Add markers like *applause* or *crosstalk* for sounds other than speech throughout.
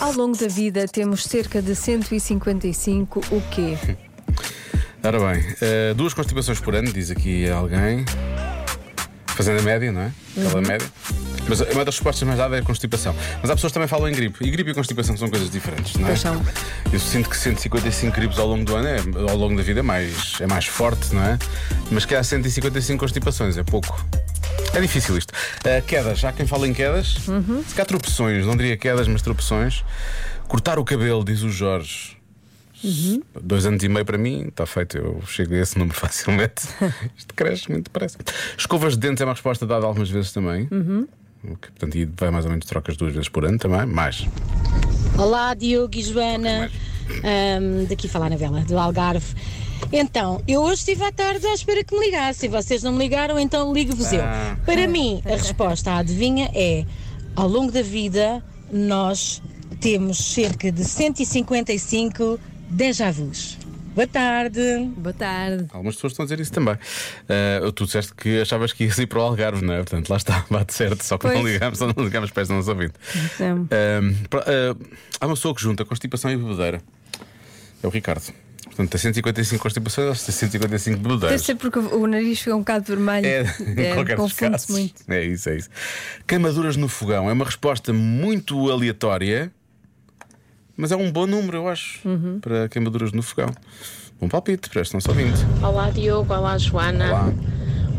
Ao longo da vida temos cerca de 155 o quê? Ora bem, eh, duas constipações por ano, diz aqui alguém. Fazendo a média, não é? Aquela média. Mas uma das respostas mais dadas é a constipação. Mas há pessoas que também falam em gripe. E gripe e constipação são coisas diferentes, não é? Pois são. Eu sinto que 155 gripes ao longo do ano, é, ao longo da vida, é mais, é mais forte, não é? Mas que há 155 constipações, é pouco. É difícil isto. Uh, quedas, há quem fala em quedas. Se cá tropeções, não diria quedas, mas tropeções. Cortar o cabelo, diz o Jorge. Dois anos e meio para mim, está feito, eu chego a esse número *laughs* facilmente. Isto cresce muito depressa. Escovas de dentes é uma resposta dada algumas vezes também. O que, portanto, e vai mais ou menos trocas duas vezes por ano também, mais. Olá, Diogo e Joana. Ahm, daqui falar na vela, do Algarve. Então, eu hoje estive à tarde à espera que me ligassem. Vocês não me ligaram, então ligo-vos eu. Ah. Para mim, a resposta à adivinha é: ao longo da vida, nós temos cerca de 155 déjà vus. Boa tarde. Boa tarde. Algumas pessoas estão a dizer isso também. Uh, tu disseste que achavas que ias ir para o Algarve, não é? Portanto, lá está, *laughs* bate certo, só que não Pois. ligamos, só não ligamos para esta nossa ouvinte. Uh, uh, há uma pessoa que junta constipação e bebedeira. É o Ricardo. Portanto, tem 155 constipações, tem 155 deve bebedeiras. ser porque o nariz fica um bocado vermelho. É, *laughs* em qualquer dos confunde-se casos. muito. É isso, é isso. Queimaduras no fogão é uma resposta muito aleatória, mas é um bom número, eu acho, Uhum. para queimaduras no fogão. Bom palpite, prestam só 20. Olá Diogo, olá Joana. Olá.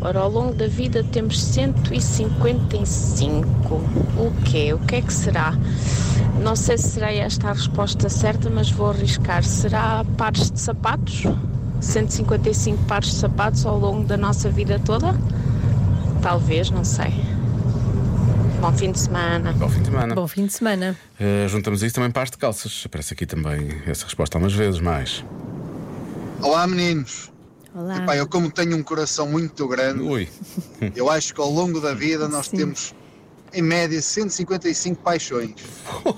Ora, ao longo da vida temos 155. O quê? O que é que será? Não sei se será esta a resposta certa, mas vou arriscar. Será pares de sapatos? 155 pares de sapatos ao longo da nossa vida toda? Talvez, não sei. Bom fim de semana. Bom fim de semana. Bom fim de semana. Uh, juntamos isso também para as de calças. Aparece aqui também essa resposta algumas vezes mais. Olá meninos. Olá. Epá, eu como tenho um coração muito grande, Ui, eu acho que ao longo da vida nós Sim. temos em média 155 paixões.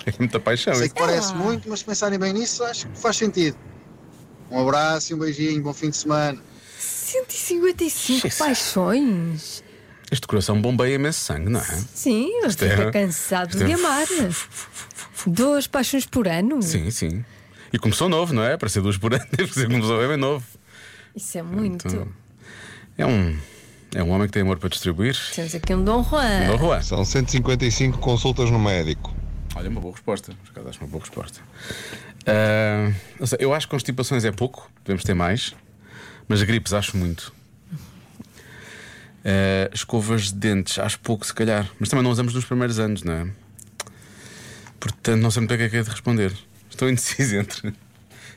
é muita paixão. Sei que parece muito, mas se pensarem bem nisso, acho que faz sentido. Um abraço e um beijinho, bom fim de semana. 155 Isso. paixões. Este coração bombeia imenso sangue, não é? Sim, ele Isto fica é- cansado isto é- de amar. Duas paixões por ano? Sim, sim. E começou novo, não é? Para ser duas por ano, *laughs* deve ser começou bem novo. Isso é muito. Então, é um. É um homem que tem amor para distribuir. Temos aqui um Dom Juan. Não, Juan. São 155 consultas no médico. Olha, uma boa resposta. Por acaso acho uma boa resposta. Sei, eu acho que constipações é pouco, devemos ter mais, mas gripes acho muito. Ah, escovas de dentes, acho pouco, se calhar, mas também não usamos nos primeiros anos, não é? Portanto, não sei muito bem o que é que é de responder. Estou indeciso *laughs* entre.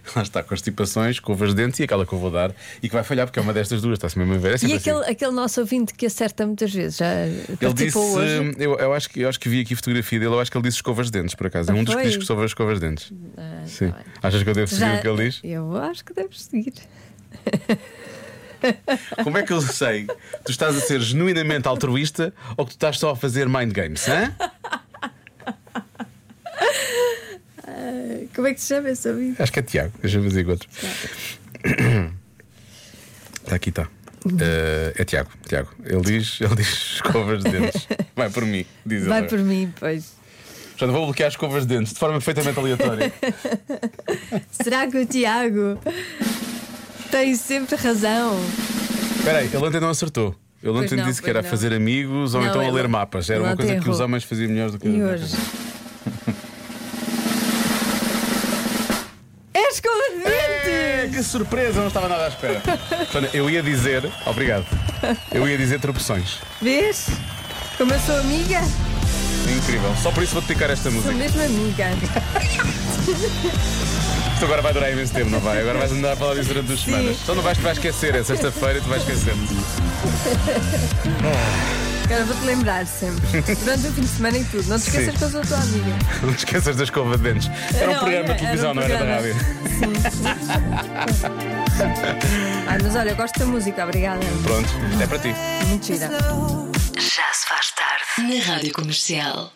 *laughs* Lá está, constipações, escovas de dentes e aquela que eu vou dar e que vai falhar, porque é uma destas duas, está-se mesmo a ver. É E assim. aquele, aquele nosso ouvinte que acerta muitas vezes, já Ele disse, hoje. eu, eu acho que, eu acho que vi aqui a fotografia dele, eu acho que ele disse escovas de dentes, por acaso. É um dos que diz que escova escovas de dentes. Ah, Sim. tá. Achas que eu devo seguir Já- o que ele diz? Eu acho que deves seguir. *laughs* Como é que eu sei? Tu estás a ser genuinamente altruísta ou que tu estás só a fazer mind games? Hã? Como é que se chama esse ouvinte? Acho que é Tiago, deixa eu fazer outro. Está aqui, está. Eh, é Tiago, Tiago. Ele diz, *laughs* ele diz escovas de dentes. Vai por mim, diz Vai ele. por mim, pois. Portanto, vou bloquear as escovas de dentes de forma perfeitamente aleatória. *laughs* Será que o Tiago tem sempre razão? Espera aí, ele ontem não acertou. Ele ontem não, disse que era não. fazer amigos ou Não, então a ler mapas. Era uma coisa que os errou. homens faziam melhores do que E hoje? É, dentes! que surpresa, não estava nada à espera. Eu ia dizer, obrigado. Eu ia dizer tropeções. Vês? Como eu sou amiga, Incrível. Só por isso vou dedicar esta sou música. mesmo amiga. Isto agora vai durar imenso tempo, não vai? Agora vais andar a falar disso durante duas semanas. Só não vais, tu vais esquecer, é sexta-feira tu vais esquecer. *laughs* Agora vou-te lembrar sempre. Durante o fim de semana e tudo. Não te esqueças Sim. que eu sou a tua amiga. Não te esqueças da escova de dentes. Era um Não, programa de televisão, um não era da programa. rádio. Ai, mas olha, eu gosto da música, obrigada. Pronto, é para ti. Muito gira. Já se faz tarde na Rádio Comercial.